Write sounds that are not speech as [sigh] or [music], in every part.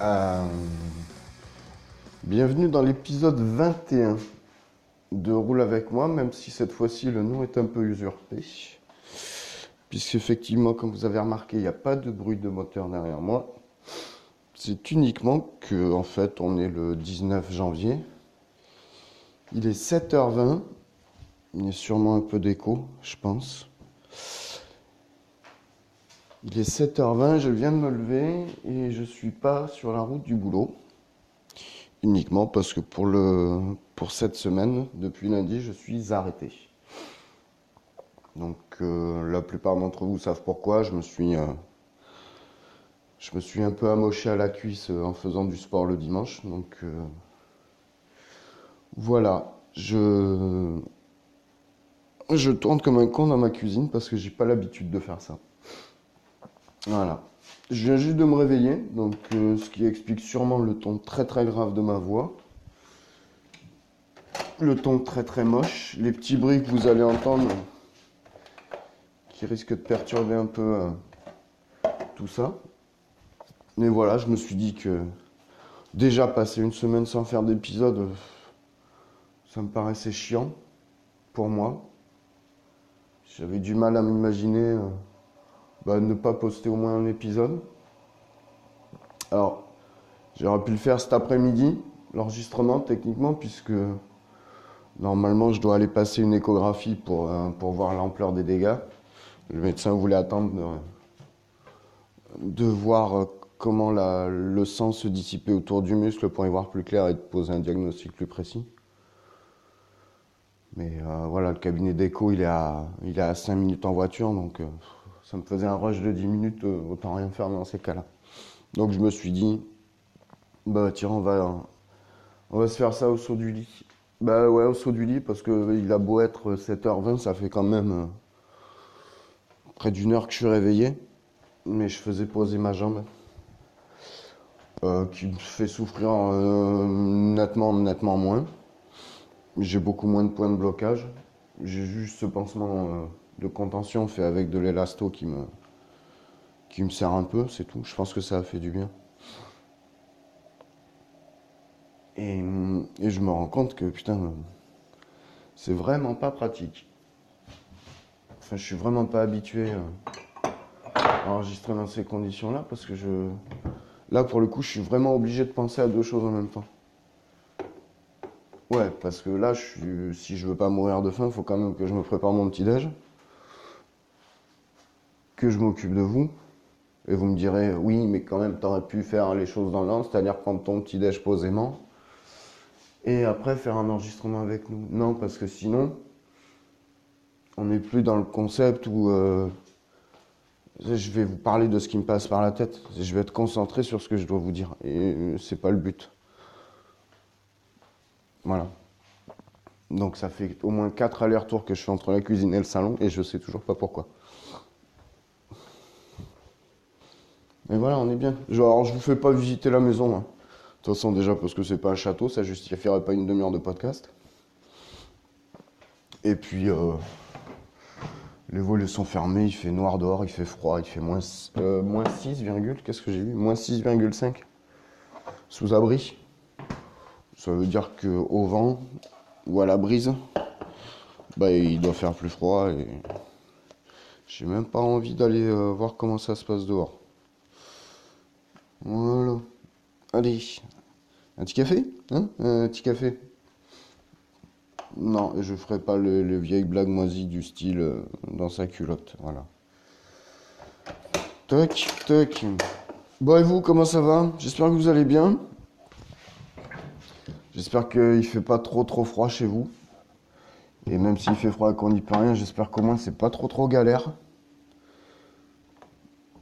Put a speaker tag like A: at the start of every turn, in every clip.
A: Euh, bienvenue dans l'épisode 21 de Roule avec moi, même si cette fois-ci le nom est un peu usurpé. Puisqu'effectivement, comme vous avez remarqué, il n'y a pas de bruit de moteur derrière moi. C'est uniquement que, en fait, on est le 19 janvier. Il est 7h20. Il y a sûrement un peu d'écho, je pense. Il est 7h20, je viens de me lever et je suis pas sur la route du boulot. Uniquement parce que pour, le, pour cette semaine, depuis lundi, je suis arrêté. Donc euh, la plupart d'entre vous savent pourquoi. Je me suis, euh, je me suis un peu amoché à la cuisse euh, en faisant du sport le dimanche. Donc voilà, je, je tourne comme un con dans ma cuisine parce que j'ai pas l'habitude de faire ça. Voilà. Je viens juste de me réveiller, donc euh, ce qui explique sûrement le ton très très grave de ma voix. Le ton très très moche, les petits bruits que vous allez entendre qui risquent de perturber un peu euh, tout ça. Mais voilà, je me suis dit que déjà passer une semaine sans faire d'épisode, euh, ça me paraissait chiant pour moi. J'avais du mal à m'imaginer. Bah, ne pas poster au moins un épisode. Alors, j'aurais pu le faire cet après-midi, l'enregistrement techniquement, puisque normalement je dois aller passer une échographie pour, euh, pour voir l'ampleur des dégâts. Le médecin voulait attendre de, voir euh, comment le sang se dissipait autour du muscle pour y voir plus clair et de poser un diagnostic plus précis. Mais euh, voilà, le cabinet d'écho, il est à, il est à 5 minutes en voiture, donc ça me faisait un rush de 10 minutes, euh, autant rien faire dans ces cas-là. Donc je me suis dit, bah tiens, on va, on va se faire ça au saut du lit. Bah ouais, au saut du lit, parce que il a beau être 7h20, ça fait quand même euh, près d'une heure que je suis réveillé. Mais je faisais poser ma jambe, euh, qui me fait souffrir nettement, nettement moins. J'ai beaucoup moins de points de blocage. J'ai juste ce pansement de contention fait avec de l'élasto qui me, qui me sert un peu, c'est tout. Je pense que ça a fait du bien. Et, je me rends compte que putain, c'est vraiment pas pratique. Enfin, je suis vraiment pas habitué euh, à enregistrer dans ces conditions-là parce que je. Là, pour le coup, je suis vraiment obligé de penser à deux choses en même temps. Ouais, parce que là, si je veux pas mourir de faim, faut quand même que je me prépare mon petit-déj, que je m'occupe de vous. Et vous me direz, oui, mais quand même, t'aurais pu faire les choses dans l'ordre, c'est-à-dire prendre ton petit-déj posément, et après faire un enregistrement avec nous. Non, parce que sinon, on n'est plus dans le concept où euh, je vais vous parler de ce qui me passe par la tête. Je vais être concentré sur ce que je dois vous dire. Et euh, c'est pas le but. Voilà. Donc ça fait au moins 4 allers-retours que je fais entre la cuisine et le salon et je sais toujours pas pourquoi. Mais voilà, on est bien. Genre, je vous fais pas visiter la maison. hein. De toute façon, déjà parce que c'est pas un château, ça justifierait pas une demi-heure de podcast. Et puis, euh, les volets sont fermés, il fait noir dehors, il fait froid, il fait moins, euh, moins 6, virgule, qu'est-ce que j'ai vu Moins 6,5 sous abri. Ça veut dire qu'au vent ou à la brise, bah, il doit faire plus froid et j'ai même pas envie d'aller euh, voir comment ça se passe dehors. Voilà. Allez, un petit café Hein Un petit café Non, je ferai pas le, le vieille blague moisie du style euh, dans sa culotte. Voilà. Toc, toc. Bon, et vous, comment ça va? J'espère que vous allez bien. J'espère qu'il fait pas trop trop froid chez vous. Et même s'il fait froid et qu'on n'y peut rien, j'espère qu'au moins c'est pas trop trop galère.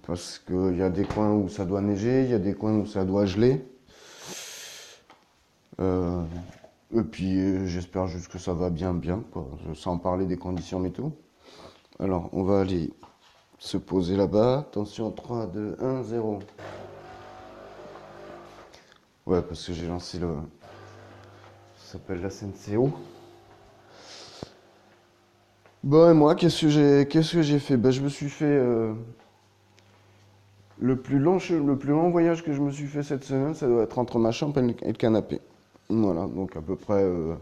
A: Parce qu'il y a des coins où ça doit neiger, il y a des coins où ça doit geler. Euh, et puis euh, j'espère juste que ça va bien, bien, sans parler des conditions météo. Alors, on va aller se poser là-bas. Attention, 3, 2, 1, 0. Ouais, parce que j'ai lancé le. Ça s'appelle la SNCO. Bon, et moi, qu'est-ce que j'ai qu'est-ce que fait? Ben, Je me suis fait. euh, le, plus long, le plus long voyage que je me suis fait cette semaine, ça doit être entre ma chambre et le, canapé. Voilà, donc à peu près. euh,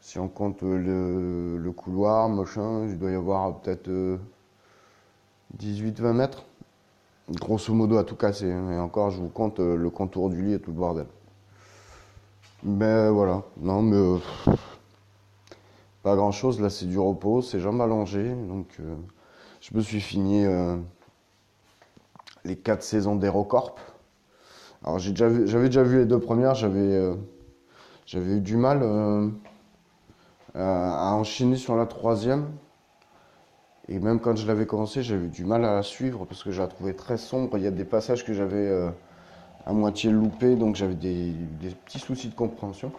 A: si on compte euh, le, couloir, machin, il doit y avoir peut-être 18-20 mètres. Grosso modo à tout casser. hein. Et encore, je vous compte euh, le contour du lit et tout le bordel. Mais voilà, non, mais euh, pas grand chose. Là, c'est du repos, c'est jambes allongées. Donc, euh, je me suis fini euh, les quatre saisons d'Hérocorp. Alors, j'avais déjà vu les deux premières, j'avais euh, eu du mal euh, à, enchaîner sur la troisième. Et même quand je l'avais commencé, j'avais eu du mal à la suivre parce que je la trouvais très sombre. Il y a des passages que j'avais euh, à moitié loupés, donc j'avais des, petits soucis de compréhension.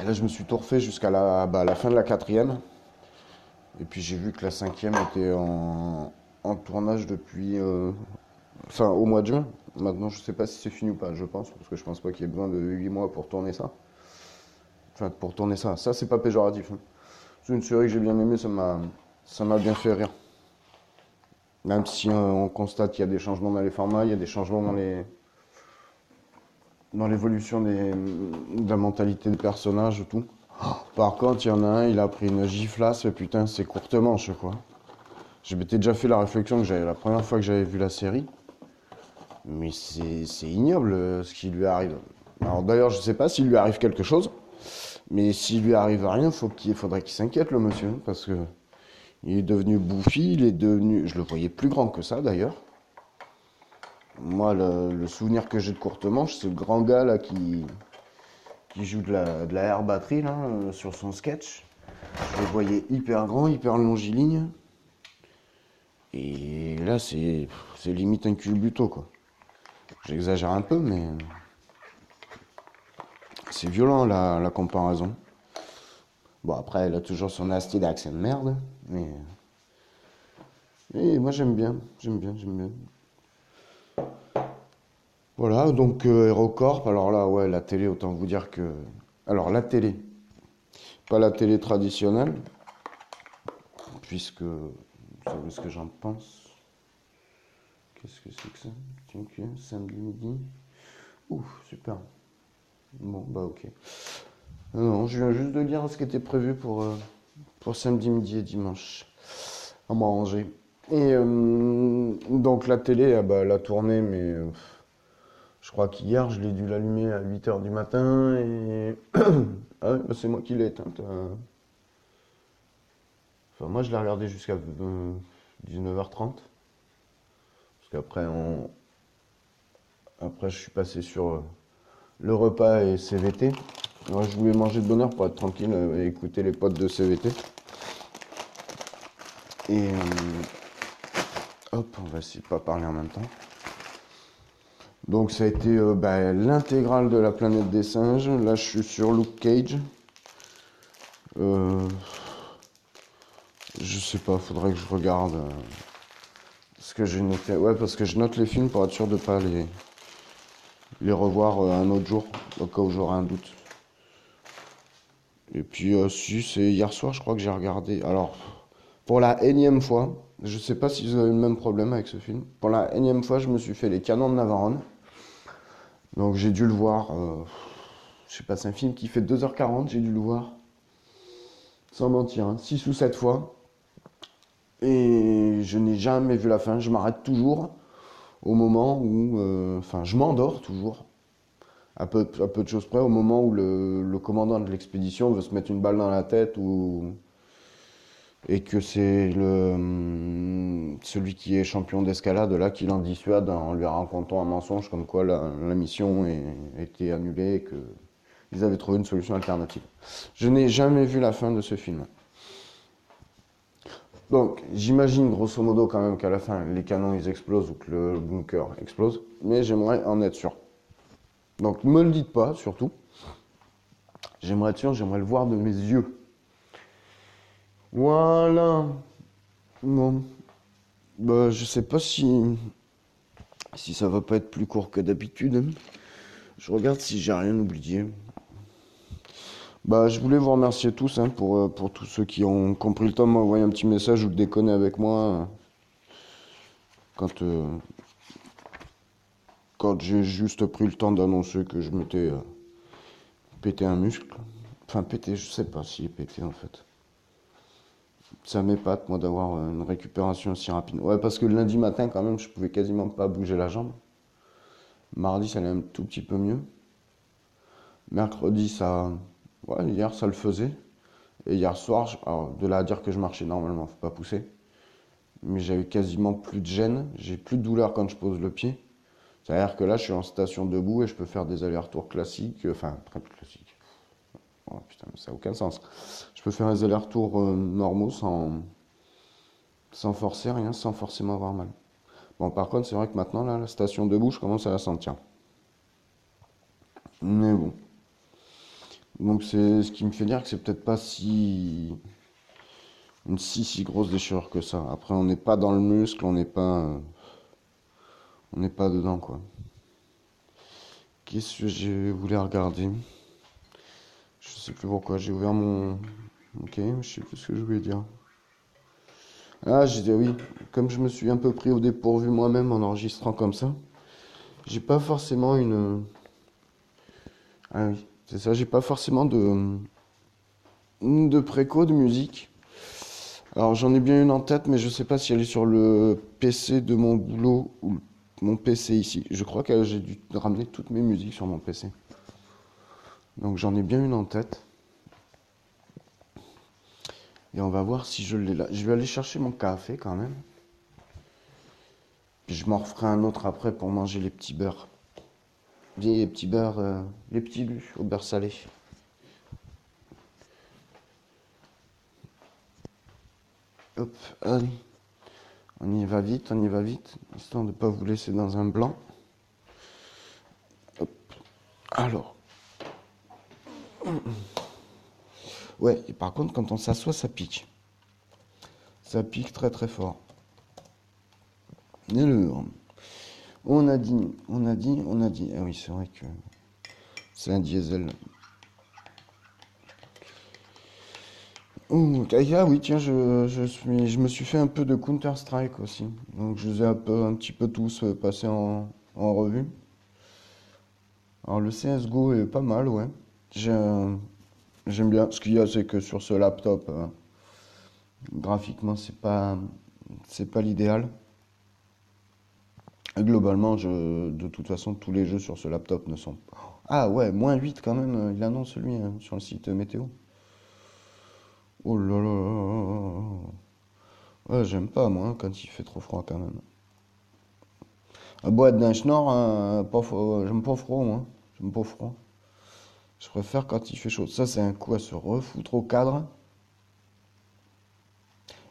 A: Et là, je me suis refait jusqu'à bah, la fin de la quatrième. Et puis j'ai vu que la cinquième était en, en tournage depuis, euh, enfin, au mois de juin. Maintenant, je sais pas si c'est fini ou pas, je pense, parce que je pense pas qu'il y ait besoin de 8 mois pour tourner ça. Enfin, pour tourner ça. Ça, c'est pas péjoratif. hein. C'est une série que j'ai bien aimée, ça m'a, bien fait rire. Même si euh, on constate qu'il y a des changements dans les formats, il y a des changements dans les, dans l'évolution des, de la mentalité des personnages et tout. Par contre, il y en a un, il a pris une giflasse, putain, c'est courte manche, quoi. Je m'étais déjà fait la réflexion que j'avais la première fois que j'avais vu la série. Mais c'est ignoble euh, ce qui lui arrive. Alors d'ailleurs, je sais pas s'il lui arrive quelque chose, mais s'il lui arrive rien, qu'il faudrait qu'il s'inquiète, le monsieur, parce que il est devenu bouffi, il est devenu. Je le voyais plus grand que ça d'ailleurs. Moi, le, souvenir que j'ai de courte manche, c'est grand gars là qui, qui joue de la, de la air batterie là, euh, sur son sketch. Je le voyais hyper grand, hyper longiligne. Et là, c'est limite un culbuto quoi. J'exagère un peu, mais c'est violent la, comparaison. Bon, après, elle a toujours son asti d'accent de merde, mais. Et moi, j'aime bien, j'aime bien, j'aime bien. Voilà, donc euh, alors là, ouais, la télé, autant vous dire que. Alors, la télé, pas la télé traditionnelle, puisque. Vous savez ce que j'en pense? Qu'est-ce que c'est que ça? Que samedi midi. Ouf, super. Bon, bah ok. Non, je viens juste de lire ce qui était prévu pour, euh, pour samedi midi et dimanche à manger. Et euh, donc la télé, ah bah, elle a tourné, mais euh, je crois qu'hier, je l'ai dû l'allumer à 8h du matin et... [coughs] ah bah, c'est moi qui l'ai éteinte. Euh. Moi, je l'ai regardé jusqu'à euh, 19h30. Parce qu'après, on... après, je suis passé sur euh, le repas et CVT. Moi, je voulais manger de bonne heure pour être tranquille euh, et écouter les potes de CVT. Et euh, hop, on va essayer de pas parler en même temps. Donc ça a été euh, bah, l'intégrale de la planète des singes. Là, je suis sur Luke Cage. Euh, je sais pas, faudrait que je regarde euh, ce que j'ai noté. Ouais, parce que je note les films pour être sûr de pas les, les revoir euh, un autre jour, au cas où j'aurai un doute. Et puis, euh, si, c'est hier soir, je crois que j'ai regardé. Alors, pour la énième fois, je sais pas si vous avez le même problème avec ce film. Pour la énième fois, je me suis fait Les Canons de Navarone. Donc, j'ai dû le voir. euh, je sais pas, c'est un film qui fait 2h40, j'ai dû le voir. Sans mentir, 6 ou 7 fois. Et je n'ai jamais vu la fin. Je m'arrête toujours au moment où. euh, Enfin, je m'endors toujours. À peu, peu de choses près, au moment où le, commandant de l'expédition veut se mettre une balle dans la tête ou. Et que c'est le hum, celui qui est champion d'escalade là qui l'en dissuade en lui racontant un mensonge comme quoi la, mission est, était annulée et que ils avaient trouvé une solution alternative. Je n'ai jamais vu la fin de ce film. Donc, j'imagine grosso modo quand même qu'à la fin, les canons ils explosent ou que le bunker explose, mais j'aimerais en être sûr. Donc, ne me le dites pas, surtout. J'aimerais être sûr, j'aimerais le voir de mes yeux. Voilà. Bon. Bah, je sais pas si. Si ça va pas être plus court que d'habitude. Je regarde si j'ai rien oublié. Bah, je voulais vous remercier tous hein, pour, euh, pour tous ceux qui ont compris le temps de m'envoyer un petit message ou de déconner avec moi euh, quand, euh, quand j'ai juste pris le temps d'annoncer que je m'étais euh, pété un muscle. Enfin, pété, je sais pas est pété en fait. Ça m'épate, moi, d'avoir une récupération aussi rapide. Ouais, parce que lundi matin, quand même, je pouvais quasiment pas bouger la jambe. Mardi, ça allait un tout petit peu mieux. Mercredi, ça. Ouais, hier, ça le faisait. Et hier soir, alors, de là à dire que je marchais normalement, faut pas pousser. Mais j'avais quasiment plus de gêne. J'ai plus de douleur quand je pose le pied. C'est-à-dire que là, je suis en station debout et je peux faire des allers-retours classiques. euh, Enfin, très classiques. Oh putain, mais ça n'a aucun sens. Je peux faire des allers-retours euh, normaux sans, sans forcer rien, sans forcément avoir mal. Bon, par contre, c'est vrai que maintenant, là, la station debout, je commence à la sentir. Mais bon. Donc, c'est ce qui me fait dire que c'est peut-être pas si. Une si, si grosse déchirure que ça. Après, on n'est pas dans le muscle, on n'est pas. On n'est pas dedans, quoi. Qu'est-ce que je voulais regarder? Je sais plus pourquoi. J'ai ouvert mon. Ok, je sais plus ce que je voulais dire. Ah, j'ai dit oui. Comme je me suis un peu pris au dépourvu moi-même en enregistrant comme ça, j'ai pas forcément une. Ah oui, c'est ça. J'ai pas forcément de de préco de musique. Alors j'en ai bien une en tête, mais je sais pas si elle est sur le PC de mon boulot ou mon PC ici. Je crois que j'ai dû ramener toutes mes musiques sur mon PC. Donc j'en ai bien une en tête. Et on va voir si je l'ai là. Je vais aller chercher mon café quand même. Puis je m'en referai un autre après pour manger les petits beurres. Les petits beurres, euh, les petits lus au beurre salé. Hop, allez. On y va vite, on y va vite, histoire de ne pas vous laisser dans un blanc. Hop. Alors. Ouais, et par contre, quand on s'assoit, ça pique. Ça pique très très fort. Alors, on a dit, on a dit, on a dit. Ah oui, c'est vrai que c'est un diesel. Ah oui, tiens, je, suis, je me suis fait un peu de Counter-Strike aussi. Donc je les ai un, peu, un petit peu tous euh, passés en, revue. Alors le CSGO est pas mal, ouais. J'aime bien. Ce qu'il y a, c'est que sur ce laptop, euh, graphiquement, c'est pas l'idéal. Globalement, je, de toute façon, tous les jeux sur ce laptop ne sont pas. Ah ouais, moins 8 quand même, euh, il annonce lui hein, sur le site météo. Oh là là là. Ouais, j'aime pas moi hein, quand il fait trop froid quand même. À boîte d'un schnorr, hein, fro- j'aime pas froid moi. J'aime pas froid. Je préfère quand il fait chaud. Ça, c'est un coup à se refoutre au cadre.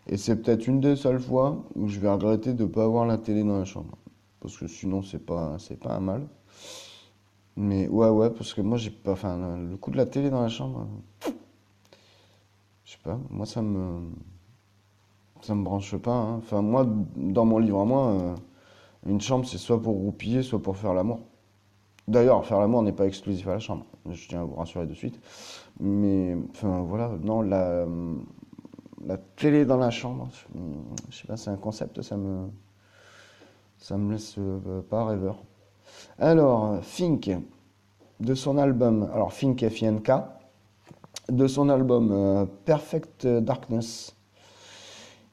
A: Et c'est peut-être une des seules fois où je vais regretter de ne pas avoir la télé dans la chambre. Parce que sinon, c'est pas, c'est pas un mal. Mais ouais, ouais, parce que moi, j'ai pas. Enfin, le coup de la télé dans la chambre. Je sais pas, moi ça me. Ça me branche pas. hein. Enfin, moi, dans mon livre à moi, euh, une chambre c'est soit pour roupiller, soit pour faire l'amour. D'ailleurs, faire l'amour n'est pas exclusif à la chambre, je tiens à vous rassurer de suite. Mais, enfin, voilà, non, la, la télé dans la chambre, je, je sais pas, c'est un concept, ça me, ça me laisse euh, pas rêveur. Alors, Fink, de son album, alors Fink F-I-N-K, de son album euh, Perfect Darkness.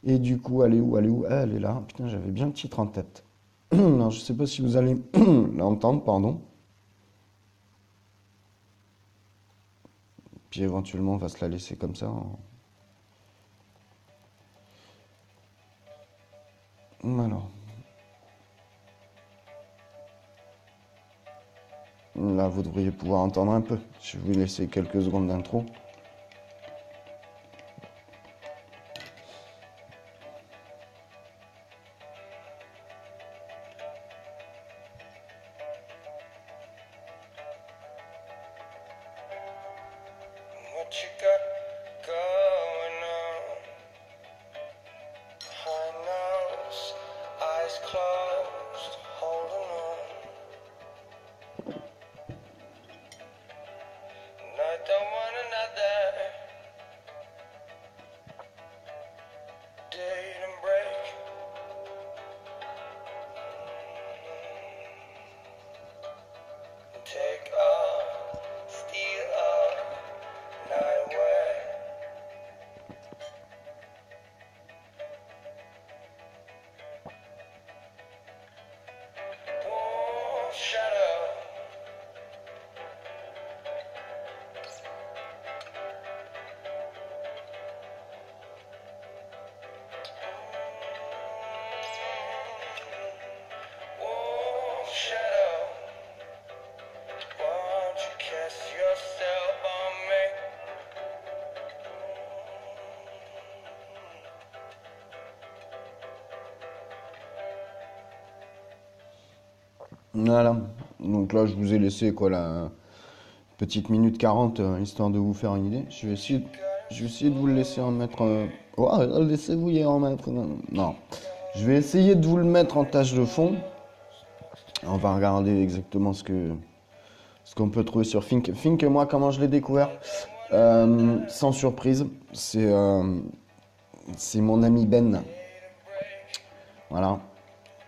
A: Et du coup, elle est où Elle est où? Ah, Elle est là. Putain, j'avais bien le titre en tête. [clears throat] Alors, je sais pas si vous allez [clears throat] l'entendre, pardon. Puis éventuellement, on va se la laisser comme ça. Alors. Là, vous devriez pouvoir entendre un peu. Je vais vous laisser quelques secondes d'intro. Voilà. Donc là, je vous ai laissé quoi la petite minute 40 euh, histoire de vous faire une idée. Je vais essayer, de- vous le laisser en mettre. euh, Oh, laissez-vous y en mettre. Non. Je vais essayer de vous le mettre en tâche de fond. On va regarder exactement ce que ce qu'on peut trouver sur Fink. Fink, moi, comment je l'ai découvert? Euh, Sans surprise, c'est c'est mon ami Ben. Voilà.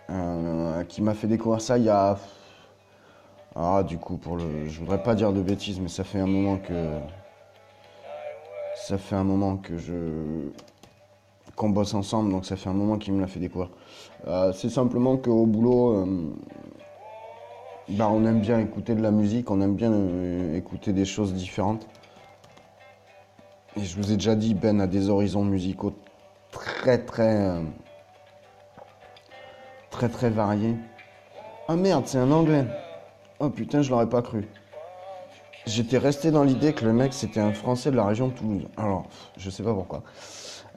A: Euh, qui m'a fait découvrir ça il y a. Ah, du coup, pour le. Je voudrais pas dire de bêtises, mais ça fait un moment que. Ça fait un moment que je. Qu'on bosse ensemble, donc ça fait un moment qu'il me l'a fait découvrir. Euh, c'est simplement qu'au boulot. euh, bah, on aime bien écouter de la musique, on aime bien écouter des choses différentes. Et je vous ai déjà dit, Ben a des horizons musicaux très très. Très très variés. Ah merde, c'est un anglais. Oh putain, je l'aurais pas cru. J'étais resté dans l'idée que le mec c'était un français de la région de Toulouse. Alors, je sais pas pourquoi.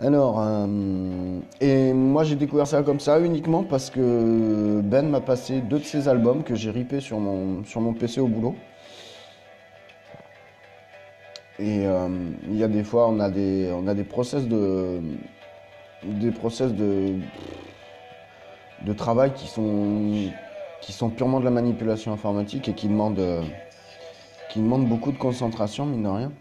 A: Alors, euh, et moi j'ai découvert ça comme ça uniquement parce que Ben m'a passé deux de ses albums que j'ai ripés sur mon, sur mon PC au boulot. Et euh, il y a des fois, on a des, on a des process de, des process de, de travail qui sont, qui sont purement de la manipulation informatique et qui demandent, euh, qui demandent beaucoup de concentration, mine de rien.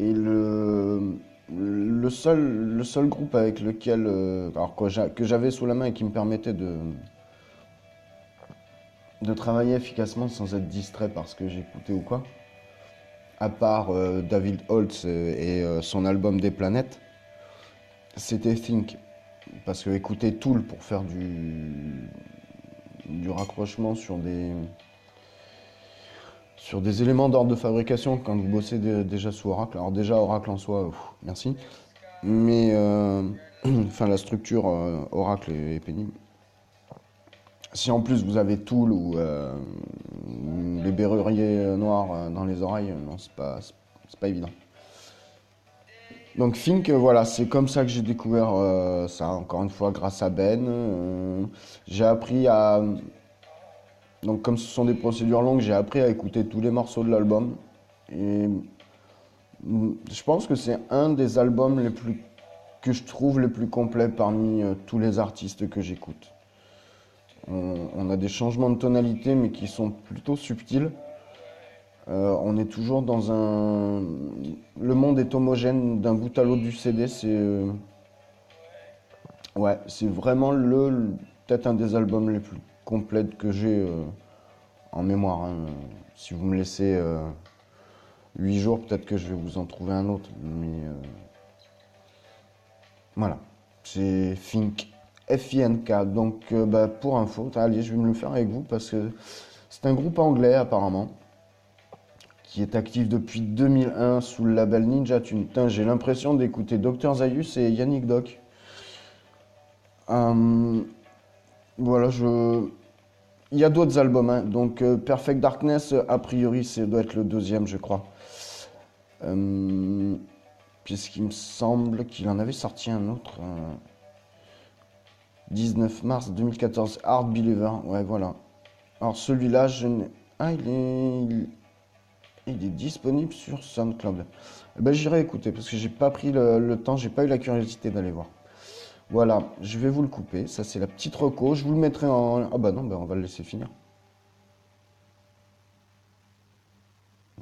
A: Et le, le, seul, le seul groupe avec lequel, euh, alors que j'a- que j'avais sous la main et qui me permettait de, de travailler efficacement sans être distrait par ce que j'écoutais ou quoi, à part euh, David Holtz et son album Des planètes, c'était Think. Parce que écouter Tool pour faire du, du raccrochement sur des, sur des éléments d'ordre de fabrication quand vous bossez dé- déjà sous Oracle. Alors déjà Oracle en soi, merci. Mais euh, [clears throat] la structure euh, Oracle est, pénible. Si en plus vous avez Tool ou euh, les berruriers noirs dans les oreilles, non c'est pas, pas évident. Donc Fink, euh, voilà, c'est comme ça que j'ai découvert euh, ça, encore une fois grâce à Ben. Euh, j'ai appris à... Donc comme ce sont des procédures longues, j'ai appris à écouter tous les morceaux de l'album. Et Je pense que c'est un des albums les plus que je trouve les plus complets parmi tous les artistes que j'écoute. On a des changements de tonalité, mais qui sont plutôt subtils. Euh, on est toujours dans un. Le monde est homogène d'un bout à l'autre du CD. C'est. euh, Ouais, c'est vraiment le. Peut-être un des albums les plus complets que j'ai euh, en mémoire. hein. Si vous me laissez euh, 8 jours, peut-être que je vais vous en trouver un autre. Mais. Voilà. C'est Fink. F-I-N-K. Donc, bah, pour info, allez, je vais me le faire avec vous parce que c'est un groupe anglais apparemment qui est actif depuis 2001 sous le label Ninja Tune. J'ai l'impression d'écouter Dr Zayus et Yannick Doc. Euh, voilà, je. Il y a d'autres albums, hein. donc euh, Perfect Darkness, a priori, ça doit être le deuxième, je crois. Euh, Puisqu'il me semble qu'il en avait sorti un autre. euh, 19 mars 2014, Art Believer, ouais, voilà. Alors celui-là, je n'ai. Ah, il est. il- est disponible sur SoundCloud. Eh ben, j'irai écouter parce que j'ai pas pris le, le temps, j'ai pas eu la curiosité d'aller voir. Voilà, je vais vous le couper. Ça, c'est la petite reco. Je vous le mettrai en. Ah bah non, bah on va le laisser finir.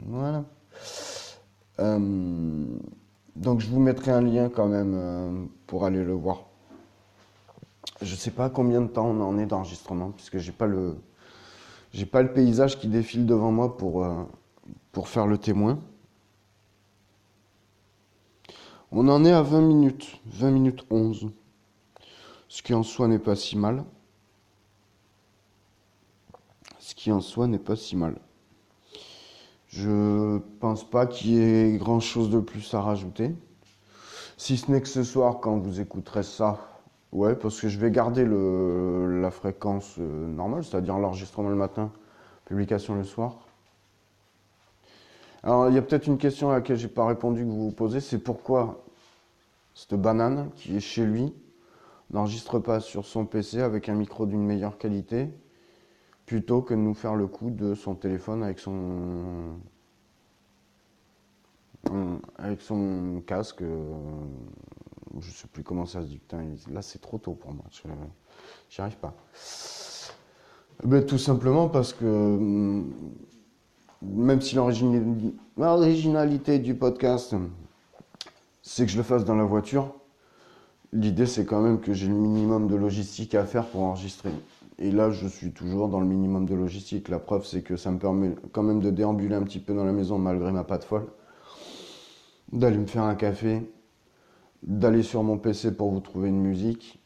A: Voilà. Euh, Donc, je vous mettrai un lien quand même euh, pour aller le voir. Je sais pas combien de temps on en est d'enregistrement puisque j'ai pas le. Pas le paysage qui défile devant moi pour, euh, pour faire le témoin. On en est à 20 minutes, 20 minutes 11. Ce qui en soi n'est pas si mal. Ce qui en soi n'est pas si mal. Je pense pas qu'il y ait grand chose de plus à rajouter. Si ce n'est que ce soir, quand vous écouterez ça, ouais, parce que je vais garder le, la fréquence euh, normale, c'est-à-dire l'enregistrement le matin, publication le soir. Alors, il y a peut-être une question à laquelle j'ai pas répondu que vous vous posez, c'est pourquoi cette banane qui est chez lui n'enregistre pas sur son PC avec un micro d'une meilleure qualité plutôt que de nous faire le coup de son téléphone avec son avec son casque. euh, Je sais plus comment ça se dit. Là, c'est trop tôt pour moi. J'y arrive pas. Ben, tout simplement parce que hum, même si l'originalité du podcast, c'est que je le fasse dans la voiture, l'idée c'est quand même que j'ai le minimum de logistique à faire pour enregistrer. Et là, je suis toujours dans le minimum de logistique. La preuve, c'est que ça me permet quand même de déambuler un petit peu dans la maison malgré ma patte folle, d'aller me faire un café, d'aller sur mon PC pour vous trouver une musique.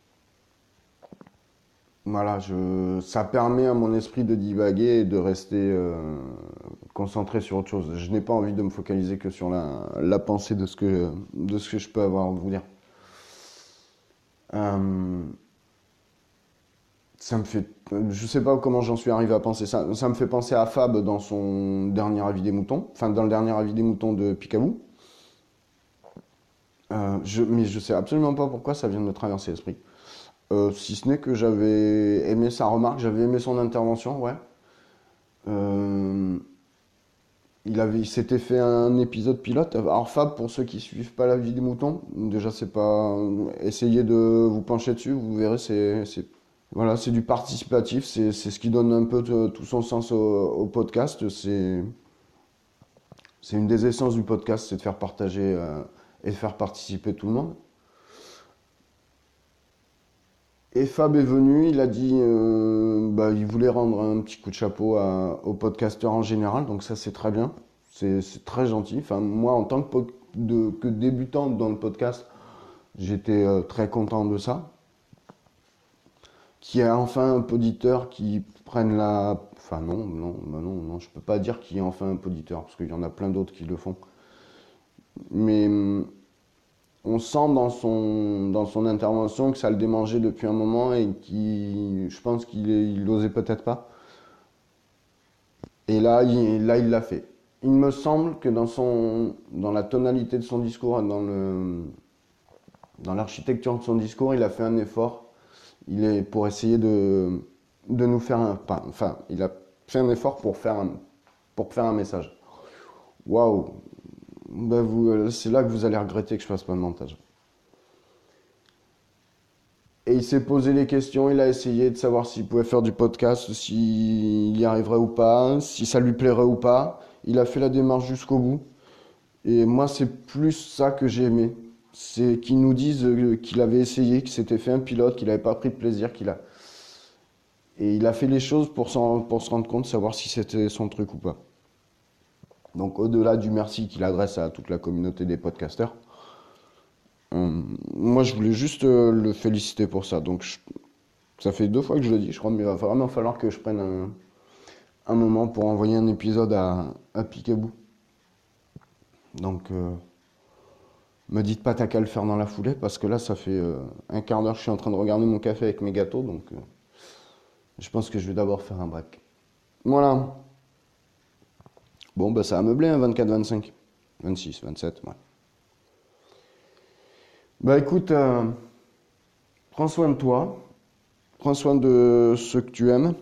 A: Voilà, je, ça permet à mon esprit de divaguer et de rester euh, concentré sur autre chose. Je n'ai pas envie de me focaliser que sur la, pensée de ce, que, de ce que je peux avoir à vous dire. Euh, ça me fait, je sais pas comment j'en suis arrivé à penser ça. Ça me fait penser à Fab dans son dernier avis des moutons, enfin dans le dernier avis des moutons de Picaboo. Euh, je, mais je sais absolument pas pourquoi ça vient de me traverser l'esprit. Euh, si ce n'est que j'avais aimé sa remarque, j'avais aimé son intervention, ouais. Euh, il avait, il s'était fait un épisode pilote. Alors Fab, pour ceux qui suivent pas la vie des moutons, déjà c'est pas, essayez de vous pencher dessus, vous verrez, c'est, c'est, voilà, c'est du participatif, c'est, ce qui donne un peu tout son sens au, podcast. C'est, c'est une des essences du podcast, c'est de faire partager euh, et de faire participer tout le monde. Et Fab est venu, il a dit, euh, bah, il voulait rendre un petit coup de chapeau aux podcasteurs en général, donc ça c'est très bien, c'est très gentil. Enfin, moi en tant que, débutant dans le podcast, j'étais euh, très content de ça. Qu'il y ait enfin un poditeur qui prenne la... Enfin non, non, bah non, non, je peux pas dire qu'il y ait enfin un poditeur, parce qu'il y en a plein d'autres qui le font. Mais hum, on sent dans son, intervention que ça le démangeait depuis un moment et qui, je pense qu'il est- il osait peut-être pas. Et là, il, l'a fait. Il me semble que dans la tonalité de son discours, dans le, dans l'architecture de son discours, il a fait un effort. Il est pour essayer de, de nous faire un, pas- enfin, il a fait un effort pour faire un, pour faire un message. Waouh, bah euh, c'est là que vous allez regretter que je fasse pas de montage. Et il s'est posé les questions, il a essayé de savoir s'il pouvait faire du podcast, s'il y arriverait ou pas, si ça lui plairait ou pas. Il a fait la démarche jusqu'au bout. Et moi, c'est plus ça que j'ai aimé. C'est qu'il nous dise euh, qu'il avait essayé, qu'il s'était fait un pilote, qu'il n'avait pas pris de plaisir, qu'il a. Et il a fait les choses pour, pour se rendre compte, savoir si c'était son truc ou pas. Donc, au-delà du merci qu'il adresse à toute la communauté des podcasteurs, euh, moi, je voulais juste euh, le féliciter pour ça. Donc, ça fait deux fois que je le dis. Je crois qu'il va vraiment falloir que je prenne un, moment pour envoyer un épisode à, à. Donc, euh, me dites pas t'as qu'à le faire dans la foulée, parce que là, ça fait un quart d'heure que je suis en train de regarder mon café avec mes gâteaux. Donc, je pense que je vais d'abord faire un break. Voilà. Bon, bah, ça a meublé, hein, 24, 25, 26, 27, ouais. Bah écoute, euh, prends soin de toi, prends soin de ceux que tu aimes.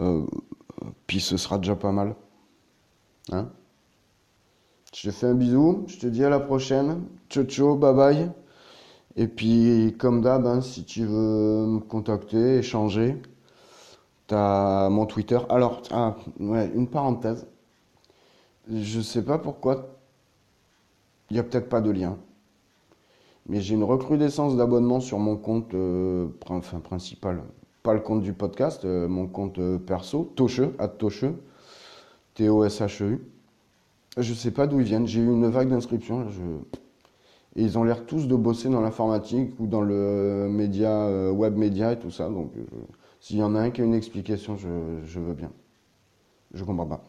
A: Euh, puis ce sera déjà pas mal. Hein? Je te fais un bisou, je te dis à la prochaine. Ciao ciao, bye bye. Et puis comme d'hab, hein, si tu veux me contacter, échanger, t'as mon Twitter. Alors, ah, ouais, une parenthèse. Je sais pas pourquoi il n'y a peut-être pas de lien. Mais j'ai une recrudescence d'abonnements sur mon compte euh, enfin, principal. Pas le compte du podcast, euh, mon compte euh, perso, Tocheux, at Tocheux, T-O-S-H-E-U. Je sais pas d'où ils viennent. J'ai eu une vague d'inscriptions. Et ils ont l'air tous de bosser dans l'informatique ou dans le média, web média et tout ça. Donc, s'il y en a un qui a une explication, je, veux bien. Je comprends pas.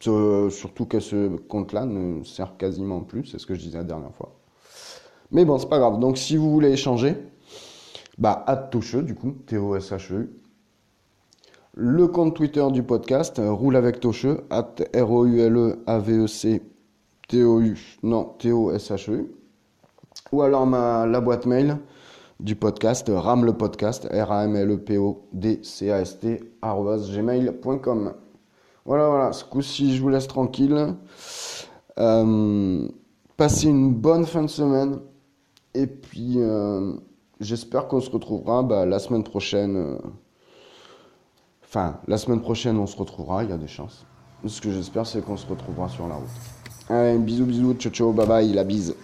A: Surtout que ce compte-là ne sert quasiment plus, c'est ce que je disais la dernière fois. Mais bon, c'est pas grave. Donc si vous voulez échanger, bah, at Tocheux, du coup, T-O-S-H-E-U. Le compte Twitter du podcast, euh, roule avec Tocheux, at R-O-U-L-E-A-V-E-C, T-O-U, non, T-O-S-H-E-U. Ou alors ma, la boîte mail du podcast, RAM le podcast, R-A-M-L-E-P-O-D-C-A-S-T, gmail.com. Voilà, voilà, ce coup-ci, je vous laisse tranquille. Euh, passez une bonne fin de semaine. Et puis, euh, j'espère qu'on se retrouvera bah, la semaine prochaine. euh, Enfin, la semaine prochaine, on se retrouvera, il y a des chances. Ce que j'espère, c'est qu'on se retrouvera sur la route. Allez, bisous, bisous, ciao, ciao, bye bye, la bise.